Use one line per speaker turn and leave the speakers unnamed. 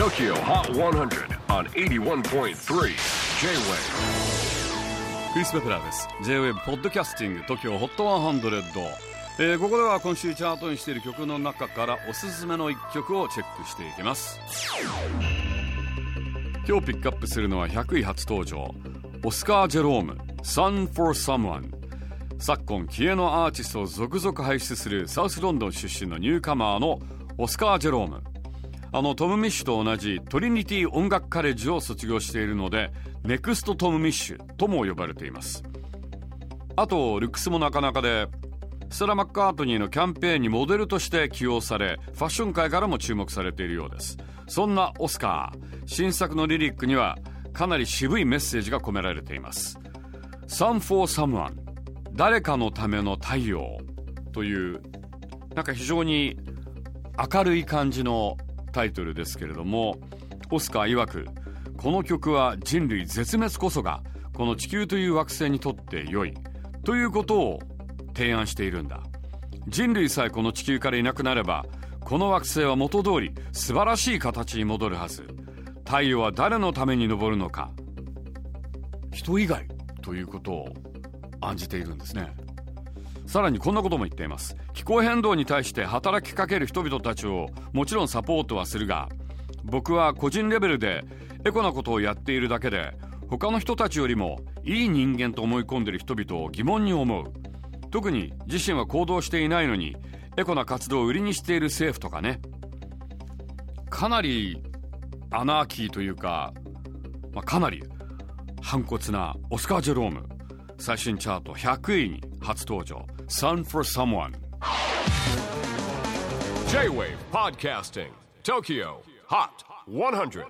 TOKYO HOT 100 on 81.3 J-WAVE.
クリス・ベプラーです。J-WAVE ポッドキャスティング TOKYO HOT 100、えー、ここでは今週チャートにしている曲の中からおすすめの一曲をチェックしていきます。今日ピックアップするのは100位初登場。オスカー・ジェローム Sun for Someone 昨今気鋭のアーティストを続々輩出するサウスロンドン出身のニューカマーのオスカー・ジェローム。あのトム・ミッシュと同じトリニティ音楽カレッジを卒業しているのでネクスト・トム・ミッシュとも呼ばれています。あとルックスもなかなかでステラ・マッカートニーのキャンペーンにモデルとして起用されファッション界からも注目されているようです。そんなオスカー。新作のリリックにはかなり渋いメッセージが込められています。 Sun for someone 誰かのための太陽というなんか非常に明るい感じのタイトルですけれどもオスカー曰くこの曲は人類絶滅こそがこの地球という惑星にとって良いということを提案しているんだ。人類さえこの地球からいなくなればこの惑星は元通り素晴らしい形に戻るはず。太陽は誰のために昇るのか。人以外ということを案じているんですね。さらにこんなことも言っています。気候変動に対して働きかける人々たちをもちろんサポートはするが僕は個人レベルでエコなことをやっているだけで他の人たちよりもいい人間と思い込んでる人々を疑問に思う。特に自身は行動していないのにエコな活動を売りにしている政府とかね。かなりアナーキーというか、まあ、かなり反骨なオスカー・ジェローム。最新チャート100位に。初登場 Sun for Someone
J-WAVE PODCASTING TOKYO HOT 100